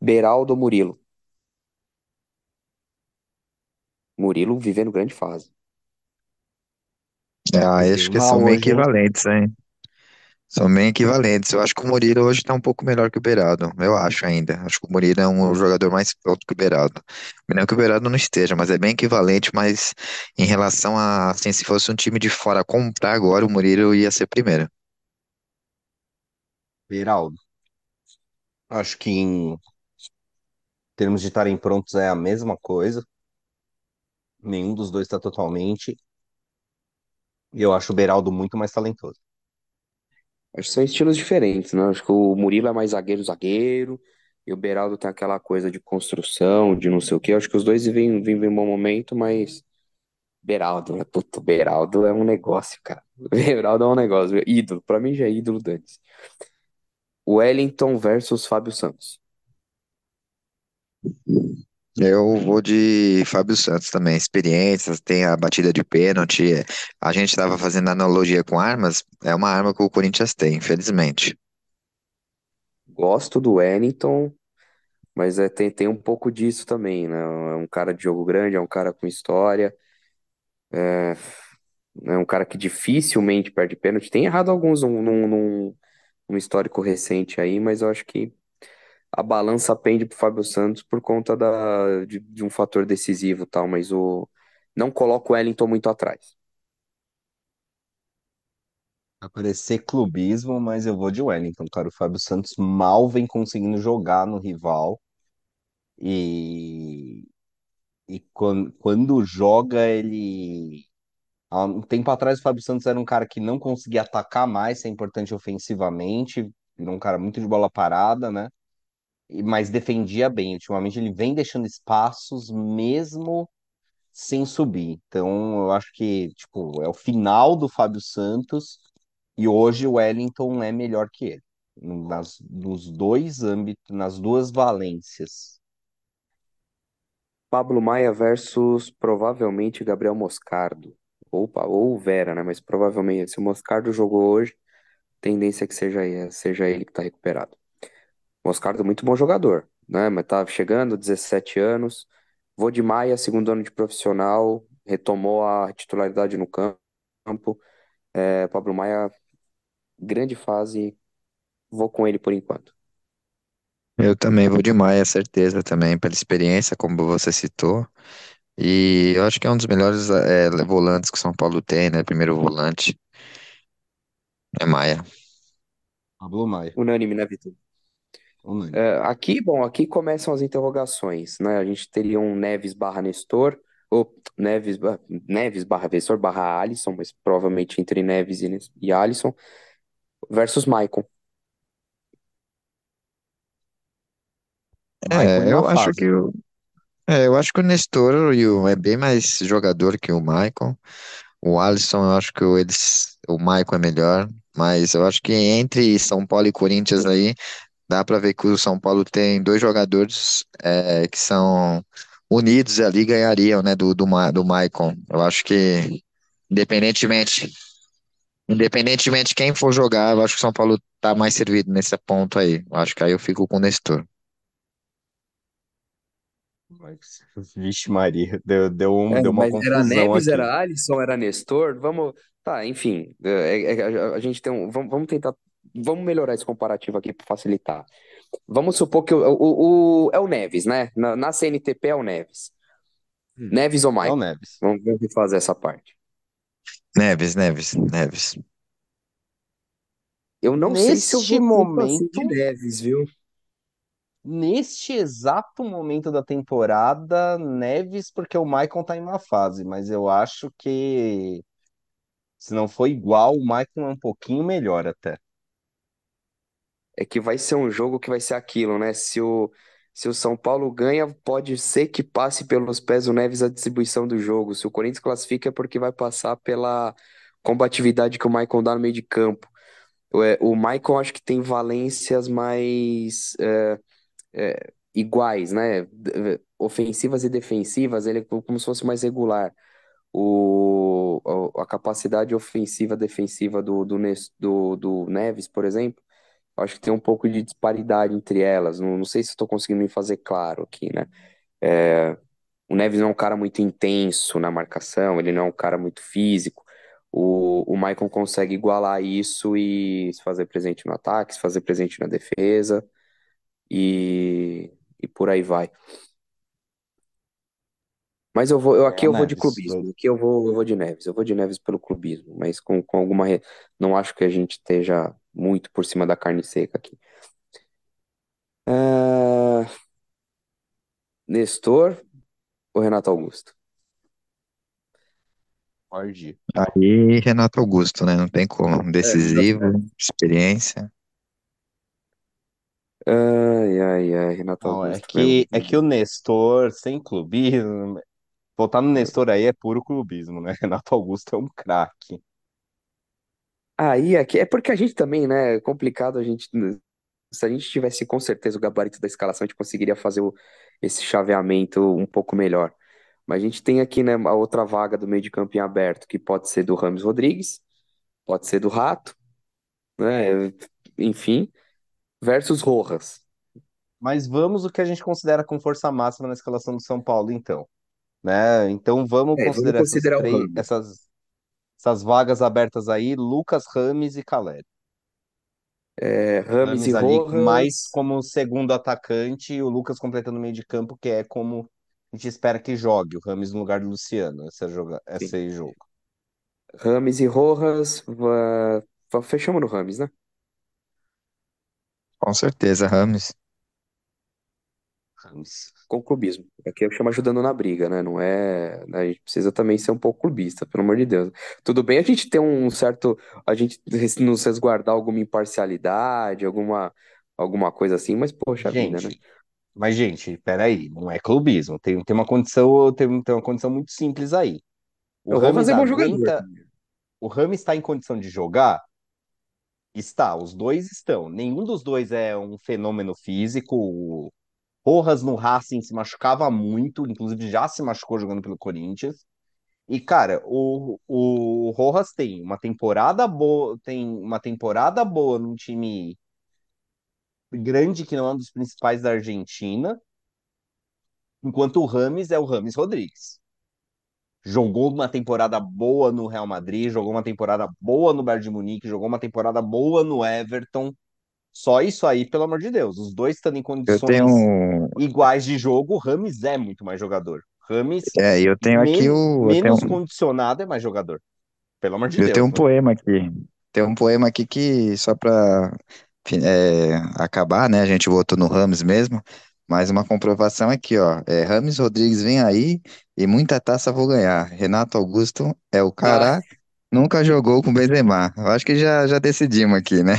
Beraldo ou Murilo? Murilo vivendo grande fase. É, acho que Clima são bem hoje, equivalentes, hein? São bem equivalentes. Eu acho que o Murilo hoje tá um pouco melhor que o Beraldo. Eu acho ainda. Acho que o Murilo é um jogador mais pronto que o Beraldo. Não que o Beraldo não esteja, mas é bem equivalente. Mas em relação a, assim, se fosse um time de fora comprar agora, o Murilo ia ser primeiro. Beraldo. Acho que em termos de estarem prontos é a mesma coisa. Nenhum dos dois está totalmente. E eu acho o Beraldo muito mais talentoso. Acho que são estilos diferentes, né? Acho que o Murilo é mais zagueiro-zagueiro, e o Beraldo tem aquela coisa de construção, de não sei o quê. Acho que os dois vivem, um bom momento, mas Beraldo, né? Puta, o Beraldo é um negócio, cara. (laughs) Beraldo é um negócio. Ídolo, pra mim já é ídolo Dantes. Wellington versus Fábio Santos. Eu vou de Fábio Santos também. Experiências, tem a batida de pênalti. A gente estava fazendo analogia com armas. É uma arma que o Corinthians tem, infelizmente. Gosto do Wellington, mas é, tem, tem um pouco disso também, né? É um cara de jogo grande, é um cara com história, é um cara que dificilmente perde pênalti. Tem errado alguns num, num, num- num histórico recente aí, mas eu acho que a balança pende pro Fábio Santos por conta da, de, de um fator decisivo e tal, mas o, não coloco o Wellington muito atrás. Vai parecer clubismo, mas eu vou de Wellington, cara. O Fábio Santos mal vem conseguindo jogar no rival. E, e quando, quando joga, ele. Há um tempo atrás, o Fábio Santos era um cara que não conseguia atacar mais, ser importante ofensivamente. Virou um cara muito de bola parada, né? mas defendia bem. Ultimamente ele vem deixando espaços mesmo sem subir. Então eu acho que, tipo, é o final do Fábio Santos e hoje o Wellington é melhor que ele. Nas, nos dois âmbitos, nas duas valências. Pablo Maia versus provavelmente Gabriel Moscardo. Ou, Pa- ou Vera, né? Mas provavelmente, se o Moscardo jogou hoje, tendência é que seja, seja ele que tá recuperado. Moscardo, muito bom jogador, né? Mas tá chegando, 17 anos. Vou de Maia, segundo ano de profissional, retomou a titularidade no campo. É, Pablo Maia, grande fase, vou com ele por enquanto. Eu também vou de Maia, certeza também, pela experiência, como você citou. E eu acho que é um dos melhores é, volantes que o São Paulo tem, né? Primeiro volante é Maia. Pablo Maia, Unânime, né, Vitor? unânime. É, aqui, bom, aqui começam as interrogações, né? A gente teria um Neves barra Nestor, ou Neves, Neves barra Nestor barra Alisson, mas provavelmente entre Neves e, e Alisson, versus Maicon. Maicon em É, eu acho fase. que o, é, eu acho que o Nestor é bem mais jogador que o Maicon. O Alisson, eu acho que o, eles, o Maicon é melhor, mas eu acho que entre São Paulo e Corinthians aí, dá pra ver que o São Paulo tem dois jogadores é, que são unidos ali, ganhariam, né, do, do, do Maicon. Eu acho que, independentemente, independentemente de quem for jogar, eu acho que o São Paulo tá mais servido nesse ponto aí. Eu acho que aí eu fico com o Nestor. Vixe Maria, deu, deu, um, É, deu uma mas era confusão Neves, aqui. era Alisson, era Nestor, vamos, tá, enfim, é, é, é, a, a gente tem um, vamos, vamos tentar, vamos melhorar esse comparativo aqui para facilitar. Vamos supor que o, o, o- é o Neves, né? Na, na CNTP é o Neves. Neves ou É o Maicon? Neves. Vamos, vamos fazer essa parte. Neves, Neves, Neves. Eu não sei se eu vou assim de momento, Neves, viu? Neste exato momento da temporada, Neves, porque o Maicon tá em uma fase, mas eu acho que se não for igual, o Maicon é um pouquinho melhor até. É que vai ser um jogo que vai ser aquilo, né? Se o, se o São Paulo ganha, pode ser que passe pelos pés do Neves a distribuição do jogo. Se o Corinthians classifica, é porque vai passar pela combatividade que o Maicon dá no meio de campo. O, é, o Maicon acho que tem valências mais é, é, iguais, né? Ofensivas e defensivas, ele é como se fosse mais regular. O, a capacidade ofensiva defensiva do, do, do, do Neves, por exemplo, acho que tem um pouco de disparidade entre elas. Não, não sei se estou conseguindo me fazer claro aqui, né? É, o Neves não é um cara muito intenso na marcação, ele não é um cara muito físico. O, o Maicon consegue igualar isso e se fazer presente no ataque, se fazer presente na defesa e, e por aí vai. Mas eu vou, eu, É aqui o eu vou de Neves. clubismo. Aqui eu vou, eu vou de Neves. Eu vou de Neves pelo clubismo, mas com, com alguma. re- Não acho que a gente esteja muito por cima da carne seca aqui. Ah, Nestor ou Renato Augusto? Pode ir. Aí, Renato Augusto, né? Não tem como. É, Decisivo, experiência. Ai, ai, ai, Renato Não, é Augusto, meu que, é que o. Nestor, sem clubismo, votar no Nestor aí é puro clubismo, né? (laughs) Renato Augusto é um craque. Aí, aqui, é porque a gente também, né? É complicado a gente. Se a gente tivesse com certeza o gabarito da escalação, a gente conseguiria fazer o- esse chaveamento um pouco melhor. Mas a gente tem aqui, né, a outra vaga do meio de campo em aberto, que pode ser do Rames Rodrigues, pode ser do Rato, né? Enfim, versus Rojas. Mas vamos o que a gente considera com força máxima na escalação do São Paulo, então, né? Então vamos É, vamos considerar essas considerar o três, essas, essas vagas abertas aí, Lucas, Rames e Caleri. É, Rames e Rames ali mais Rojas. como segundo atacante e o Lucas completando o meio de campo, que é como a gente espera que jogue, o Rames no lugar do Luciano, essa joga, esse jogo. Rames e Rojas. Fechamos no Rames, né? Com certeza, Rames. Rames. Com clubismo. Aqui eu chamo ajudando na briga, né? Não é. A gente precisa também ser um pouco clubista, pelo amor de Deus. Tudo bem a gente ter um certo. A gente res- nos resguardar alguma imparcialidade, alguma, alguma coisa assim, mas poxa vida, né? Gente, mas gente, peraí, não é clubismo. Tem, tem uma condição, tem, tem uma condição muito simples aí. O O Rojas Rames é bom jogador. aguenta. O Rames está em condição de jogar? Está, os dois estão. Nenhum dos dois é um fenômeno físico. O Rojas no Racing se machucava muito, inclusive já se machucou jogando pelo Corinthians. E, cara, o, o Rojas tem uma temporada boa, tem uma temporada boa num time grande que não é um dos principais da Argentina, enquanto o Rames é o Rames Rodrigues. Jogou uma temporada boa no Real Madrid, jogou uma temporada boa no Bayern de Munique, jogou uma temporada boa no Everton. Só isso aí, pelo amor de Deus. Os dois estando em Eu condições tenho, iguais de jogo, o Rames é muito mais jogador. Rames, é, eu tenho aqui o, eu tenho, menos condicionado, é mais jogador. Pelo amor de eu tenho Deus, um né? poema aqui. Tem um poema aqui que só para acabar, né? A gente votou no Rames mesmo, mas uma comprovação aqui, ó. É, Rames Rodrigues vem aí e muita taça vou ganhar. Renato Augusto é o Ah, cara, nunca jogou com Benzema. Eu acho que já já decidimos aqui, né?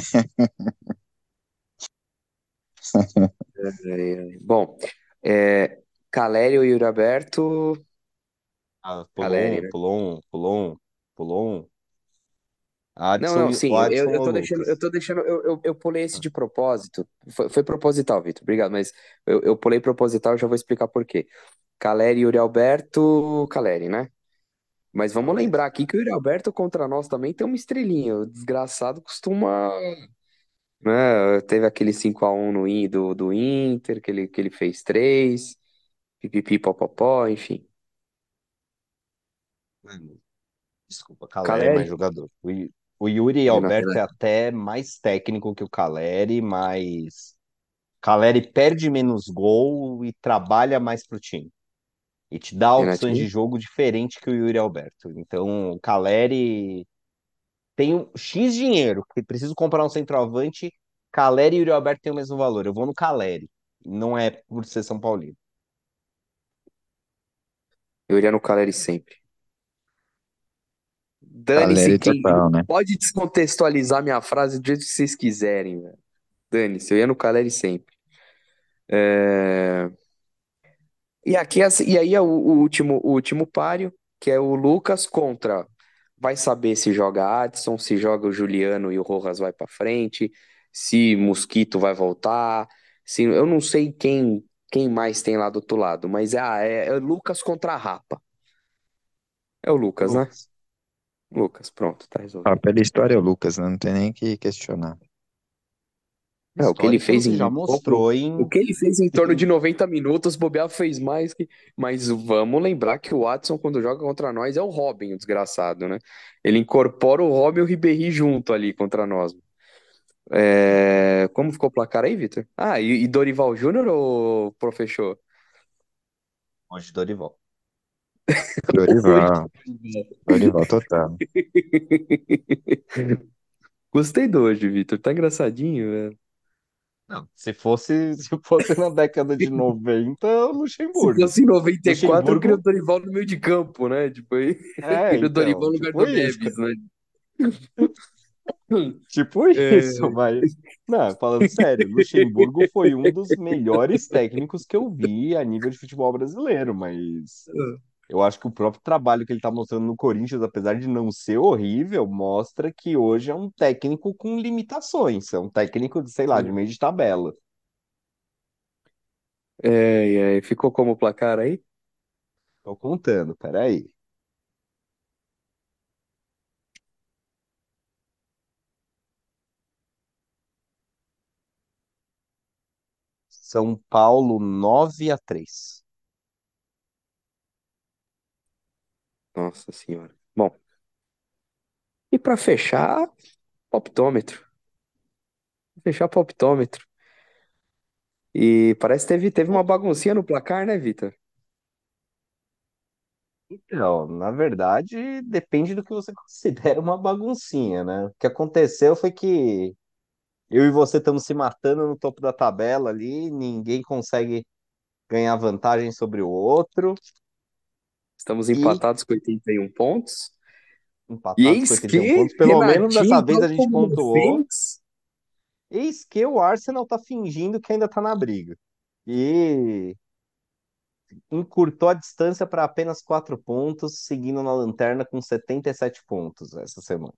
(laughs) Bom, é, Caleri e Yuri Alberto. Ah, pulou Caleri, um, né? pulou um, pulou um, pulou um. Não, Adson, não, o sim, eu, eu, Adson eu ou o tô deixando, eu Lucas? tô deixando, eu, eu, eu pulei esse de propósito. Foi, foi proposital, Vitor, obrigado, mas eu, eu pulei proposital, já vou explicar por quê. Caleri e Yuri Alberto, Caleri, né? Mas vamos lembrar aqui que o Yuri Alberto contra nós também tem uma estrelinha. O desgraçado costuma, né? Teve aquele cinco a um no In- do, do Inter, que ele, que ele fez três, pipipi, popopó, enfim. Mano, Desculpa, Caleri é mais Caleri, jogador. O, Yu- o Yuri Renato, Alberto é até mais técnico que o Caleri, mas Caleri perde menos gol e trabalha mais pro time. E te dá opções de jogo diferente que o Yuri Alberto. Então, o Caleri tem um X dinheiro, que preciso comprar um centroavante. Caleri e Yuri Alberto têm o mesmo valor. Eu vou no Caleri. Não é por ser São Paulino. eu iria no Caleri sempre. Dane-se Caleri quem. total, né? Pode descontextualizar minha frase do jeito que vocês quiserem, velho. Dane-se, eu ia no Caleri sempre. É, E aqui, assim, e aí é o, o último, o último páreo, que é o Lucas contra. Vai saber se joga Adson, se joga o Juliano e o Rojas vai pra frente, se Mosquito vai voltar, se eu não sei quem quem mais tem lá do outro lado, mas é, ah, é, é Lucas contra a Rapa. É o Lucas, né? Lucas. Lucas, pronto, tá Ah, resolvido. pela história é o Lucas, né? Não tem nem que questionar. É, o que ele fez já em pouco, mostrou o em. que ele fez em torno de 90 minutos, bobear fez mais que. Mas vamos lembrar que o Watson, quando joga contra nós, é o Robin, o desgraçado, né? Ele incorpora o Robin e o Ribéry junto ali contra nós. É, Como ficou o placar aí, Vitor? Ah, e, e Dorival Júnior ou professor? Hoje, Dorival. (laughs) Dorival, Dorival total. (laughs) Gostei do hoje, Vitor. Tá engraçadinho, velho. Não, se fosse, (laughs) se fosse na década de 90, o Se Luxemburgo. fosse em 94, eu queria o Dorival no meio de campo, né? Tipo, aí, é, (laughs) queria o Dorival então, no lugar tipo do isso. Neves, né? (laughs) Tipo É, isso, mas. Não, falando sério, Luxemburgo foi um dos melhores técnicos que eu vi a nível de futebol brasileiro, mas eu acho que o próprio trabalho que ele tá mostrando no Corinthians, apesar de não ser horrível, mostra que hoje é um técnico com limitações, é um técnico, de, sei lá, de meio de tabela. é, é, ficou como o placar aí? Tô contando, peraí. São Paulo 9 a 3. Nossa senhora. Bom, e pra fechar, optômetro. Fechar optômetro. E parece que teve, teve uma baguncinha no placar, né, Vitor? Então, na verdade, depende do que você (laughs) considera uma baguncinha, né? O que aconteceu foi que eu e você estamos se matando no topo da tabela ali, ninguém consegue ganhar vantagem sobre o outro, Estamos e empatados com 81 pontos. E empatados com eis 81 que pontos. Pelo menos dessa Renatinho, vez a gente pontuou. Fênix, Eis que o Arsenal tá fingindo que ainda tá na briga. E encurtou a distância para apenas quatro pontos, seguindo na lanterna com 77 pontos essa semana.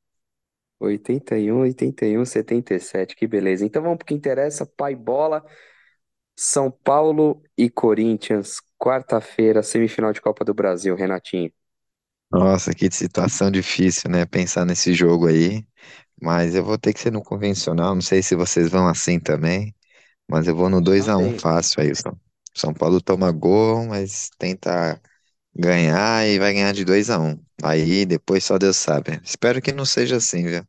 81, 81, 77, que beleza. Então vamos pro que interessa, pai bola. São Paulo e Corinthians, quarta-feira, semifinal de Copa do Brasil, Renatinho. Nossa, que situação difícil, né? Pensar nesse jogo aí. Mas eu vou ter que ser no convencional. Não sei se vocês vão assim também. Mas eu vou no 2 a 1 Também. fácil aí. São São Paulo toma gol, mas tenta ganhar e vai ganhar de 2 a 1 Aí depois só Deus sabe. Espero que não seja assim, viu?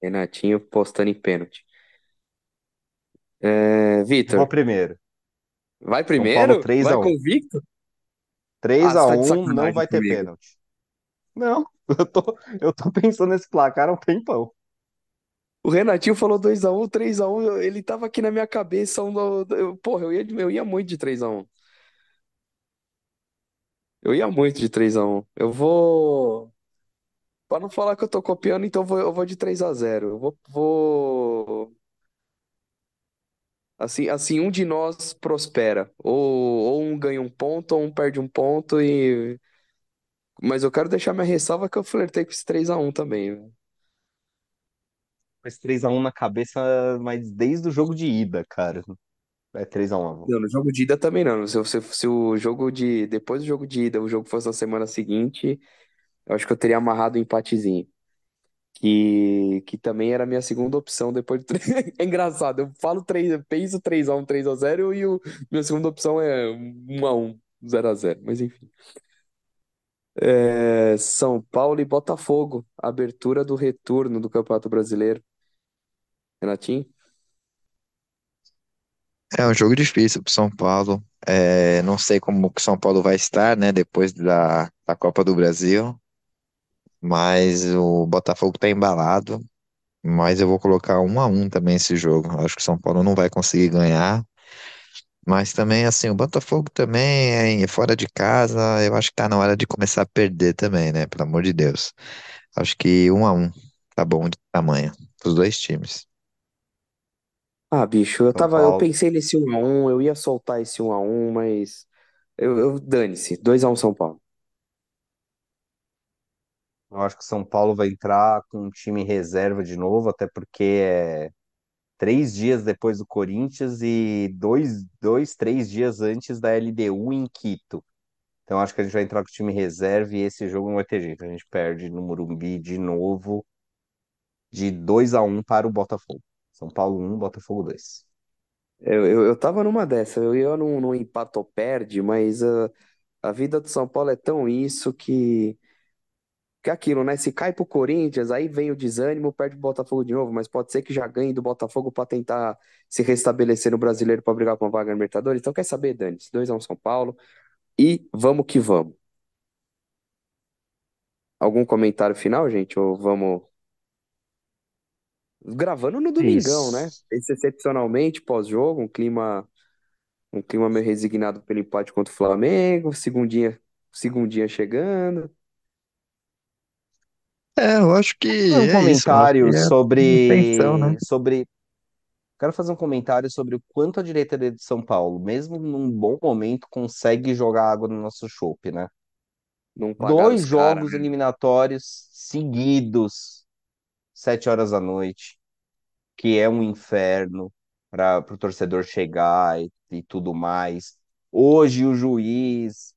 Renatinho postando em pênalti. É, Vou Vitor, primeiro. vai primeiro? 3 Vai a 1. convicto? 3 Ah, a você tá de 1, não vai ter comigo. pênalti. Não, (laughs) eu tô, eu tô pensando nesse placar há um tempão. O Renatinho falou 2x1, 3x1, eu- ele tava aqui na minha cabeça. Um, eu, porra, eu ia, eu ia muito de 3x1. Eu ia muito de 3x1. Eu vou. Pra não falar que eu tô copiando, então eu vou, eu vou de 3x0. Eu vou, vou. Assim, assim, um de nós prospera. Ou, ou um ganha um ponto, ou um perde um ponto. E... Mas eu quero deixar minha ressalva que eu flertei com esse 3x1 também. Mas 3 a 1 na cabeça, mas desde o jogo de ida, cara. É 3 a 1, avô. Não, no jogo de ida também não. Se, se, se o jogo de. Depois do jogo de ida, o jogo fosse na semana seguinte, eu acho que eu teria amarrado um empatezinho. Que, que também era a minha segunda opção depois 3. (laughs) É engraçado, eu falo 3, eu penso 3x1, 3x0 e o, minha segunda opção é 1x1, 0x0. Mas enfim. É, São Paulo e Botafogo. Abertura do retorno do Campeonato Brasileiro. Renatinho? É um jogo difícil pro São Paulo. É, não sei como que São Paulo vai estar, né? Depois da, da Copa do Brasil. Mas o Botafogo tá embalado. Mas eu vou colocar um a um também esse jogo. Acho que o São Paulo não vai conseguir ganhar. Mas também, assim, o Botafogo também é fora de casa. Eu acho que tá na hora de começar a perder também, né? Pelo amor de Deus. Acho que um a um tá bom de tamanho. Os dois times. Ah, bicho, eu São tava, eu Paulo. pensei nesse 1x1, eu ia soltar esse 1x1, mas eu, eu dane-se. 2x1 São Paulo. Eu acho que São Paulo vai entrar com um time reserva de novo, até porque é três dias depois do Corinthians e dois, dois, três dias antes da LDU em Quito. Então acho que a gente vai entrar com o time reserva e esse jogo não vai ter jeito. A gente perde no Morumbi de novo, de 2 a um para o Botafogo. São Paulo 1, Botafogo 2. Eu, eu, eu tava numa dessa, eu ia num, num empate ou perde, mas ah, a vida do São Paulo é tão isso que, que é aquilo, né? Se cai pro Corinthians, aí vem o desânimo, perde o Botafogo de novo, mas pode ser que já ganhe do Botafogo pra tentar se restabelecer no Brasileiro pra brigar com a vaga na Libertadores. Então quer saber, dane-se, 2x1 São Paulo e vamos que vamos. Algum comentário final, gente? Ou vamos gravando no domingão, né? Isso. Esse excepcionalmente pós-jogo, um clima Um clima meio resignado pelo empate contra o Flamengo, segundinha, segundinha chegando. É, eu acho que Fazer um é isso. Comentário é a intenção, né? sobre, sobre. Quero fazer um comentário sobre o quanto a diretoria de São Paulo, mesmo num bom momento, consegue jogar água no nosso chope, né? Não Dois jogos né? eliminatórios seguidos, sete horas da noite, que é um inferno para o torcedor chegar e, e tudo mais. Hoje o juiz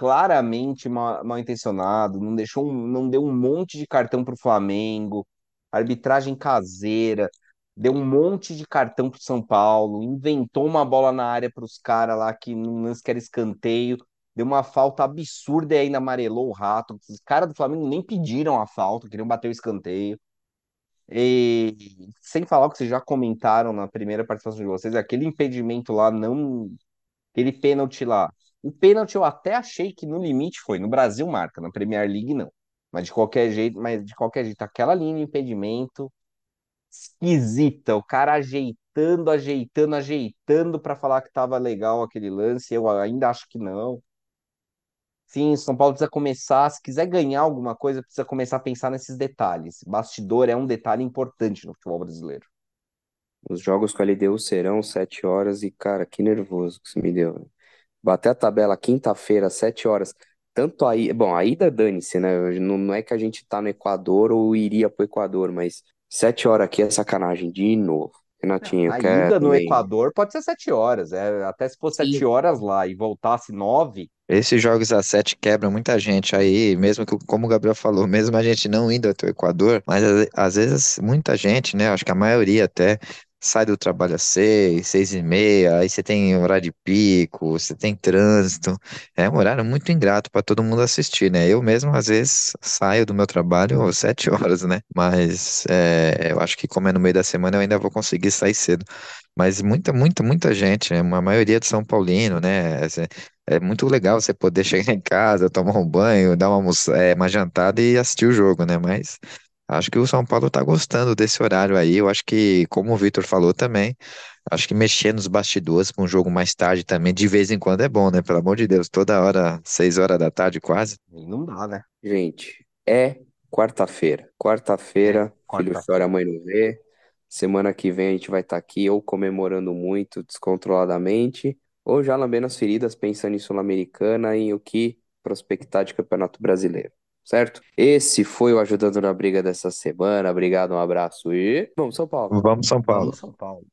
claramente mal, mal intencionado, não deixou, um- não deu um monte de cartão para o Flamengo, arbitragem caseira, deu um monte de cartão para o São Paulo, inventou uma bola na área para os caras lá que não não sequer escanteio, deu uma falta absurda e ainda amarelou o rato. Os caras do Flamengo nem pediram a falta, queriam bater o escanteio. E sem falar o que vocês já comentaram na primeira participação de vocês, aquele impedimento lá não Aquele pênalti lá. O pênalti eu até achei que no limite foi. No Brasil marca, na Premier League não. Mas de qualquer jeito, mas de qualquer jeito, aquela linha de impedimento esquisita, o cara ajeitando, ajeitando, ajeitando para falar que tava legal aquele lance, eu ainda acho que não. Sim, São Paulo precisa começar, se quiser ganhar alguma coisa, precisa começar a pensar nesses detalhes. Bastidor é um detalhe importante no futebol brasileiro. Os jogos com a LDU serão 7 horas e, cara, que nervoso que isso me deu. Bater a tabela quinta-feira, 7 horas. Tanto aí, bom, a ida dane-se, né? Não, não é que a gente tá no Equador ou iria pro Equador, mas 7 horas aqui é sacanagem, de novo. Renatinho, A quer ida no. Equador pode ser sete horas, é, até se fosse sete Sim. horas lá e voltasse nove, Esses jogos a 7 quebram muita gente aí, mesmo que, como o Gabriel falou, mesmo a gente não indo até o Equador, mas às às vezes muita gente, né? Acho que a maioria até sai do trabalho às seis, seis e meia, aí você tem horário de pico, você tem trânsito. É um horário muito ingrato para todo mundo assistir, né? Eu mesmo, às vezes, saio do meu trabalho às sete horas, né? Mas é, eu acho que como é no meio da semana, eu ainda vou conseguir sair cedo. Mas muita, muita, muita gente, né? Uma maioria de São Paulino, né? É muito legal você poder (laughs) chegar em casa, tomar um banho, dar uma, almoça- é, uma jantada e assistir o jogo, né? Mas acho que o São Paulo tá gostando desse horário aí. Eu acho que, como o Vitor falou também, acho que mexer nos bastidores com um jogo mais tarde também, de vez em quando é bom, né? Pelo amor de Deus, toda hora, seis horas da tarde quase. não dá, né? Gente, é quarta-feira. É, Quarta-feira, filho chora, a quarta-feira. mãe não vê. Semana que vem a gente vai estar aqui ou comemorando muito descontroladamente, ou já lambendo as feridas, pensando em Sul-Americana e o que prospectar de Campeonato Brasileiro. Certo? Esse foi o Ajudando na Briga dessa semana. Obrigado, um abraço e vamos, São Paulo! Vamos, São Paulo. Vamos, São Paulo.